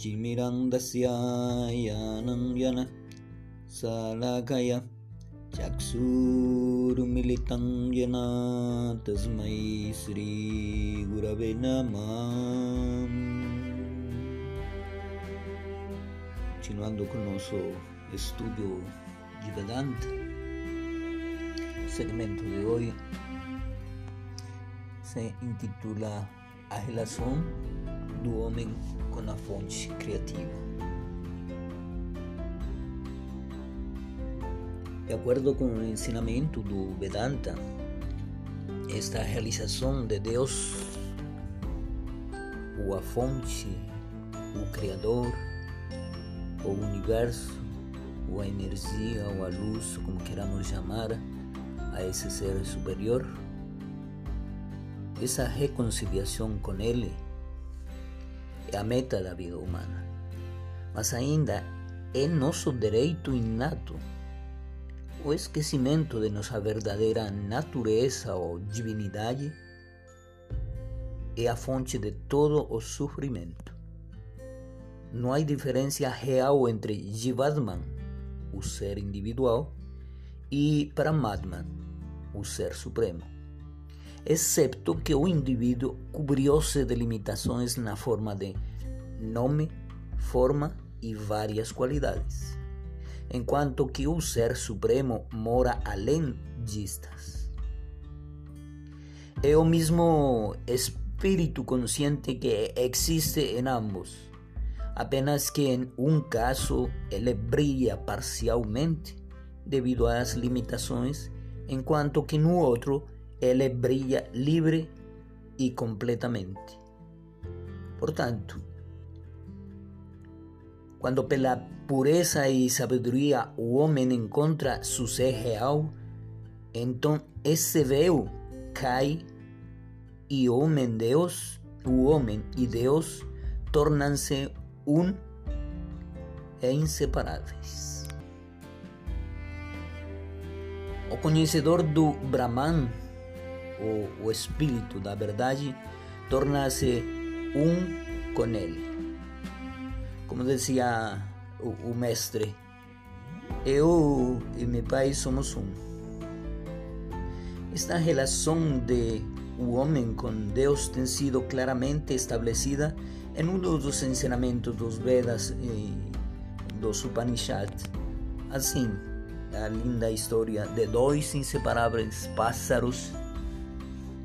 चिमिरन्दस्य यानं यन salakaya चक्षुरुमिलितं येन तस्मै श्रीगुरवे नमः Continuando com o nosso estudo de Vedanta, o segmento de hoje se intitula a relação do homem com a fonte criativa. De acordo com o ensinamento do Vedanta, esta realização de Deus, ou a fonte, o Criador, o universo, ou a energia, ou a luz, como queramos chamar, a esse ser superior, essa reconciliação com Ele é a meta da vida humana. Mas ainda é nosso direito inato o esquecimento de nossa verdadeira natureza ou divinidade é a fonte de todo o sofrimento. Não há diferença real entre Jivatman, o ser individual, e Paramatman, o ser supremo, exceto que o indivíduo cobriu-se de limitações na forma de nome, forma e várias qualidades, enquanto que o Ser Supremo mora além distas. É o mesmo espírito consciente que existe em ambos apenas que em um caso ele brilha parcialmente devido às limitações, enquanto que no outro ele brilha livre e completamente. Portanto, quando pela pureza e sabedoria o homem encontra seu ser real, então esse véu cai e o homem Deus, o homem e Deus tornam-se um e inseparáveis. O conhecedor do Brahman, o, o espírito da verdade, torna-se um com ele. Como dizia o, o mestre, eu e meu pai somos um. Esta relação de o homem com Deus tem sido claramente estabelecida em um dos ensinamentos dos Vedas e dos Upanishads. Assim, a linda história de dois inseparáveis pássaros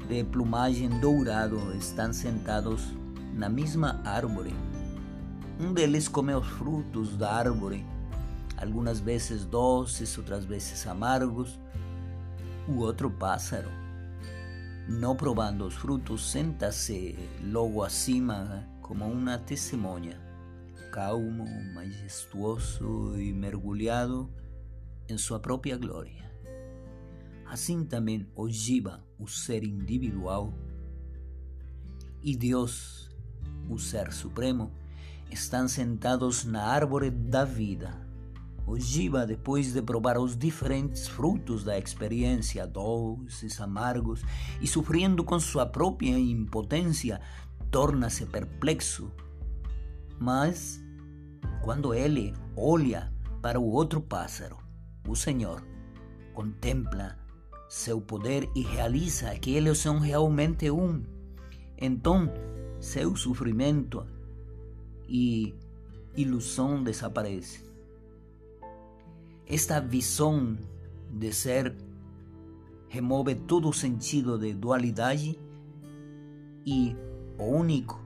de plumagem dourado estão sentados na mesma árvore. Um deles come os frutos da árvore, algumas vezes doces, outras vezes amargos. O outro pássaro não provando os frutos, senta-se logo acima como uma testemunha, calmo, majestuoso e mergulhado em sua própria glória. Assim também o Jiva, o ser individual, e Deus, o ser supremo, estão sentados na árvore da vida o Jiva, depois de provar os diferentes frutos da experiência, doces, amargos, e sofrendo com sua própria impotência, torna-se perplexo. Mas, quando ele olha para o outro pássaro, o Senhor, contempla seu poder e realiza que eles são realmente um. Então, seu sofrimento e ilusão desaparecem. Esta visão de ser remove todo o sentido de dualidade e o único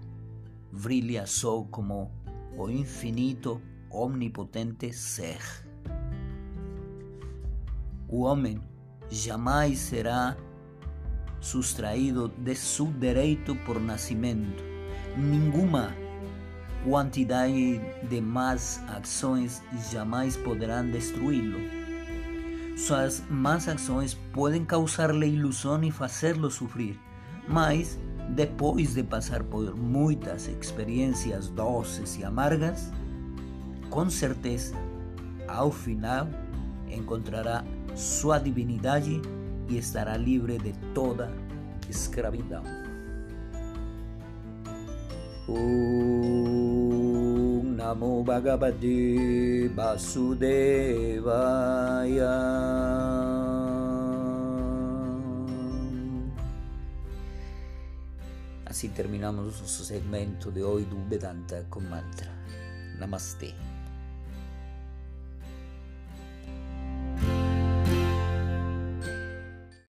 brilha só como o infinito, omnipotente ser. O homem jamais será sustraído de su derecho por nacimiento. Ninguna cantidad de más acciones jamás podrán destruirlo. Sus más acciones pueden causarle ilusión y hacerlo sufrir, mas depois de pasar por muitas experiencias doces y amargas, con certeza, al final encontrará sua divinidade e estará livre de toda escravidão. Om Namo Bhagavate Vasudevaya. Así terminamos nuestro segmento de hoy de con mantra. Namaste.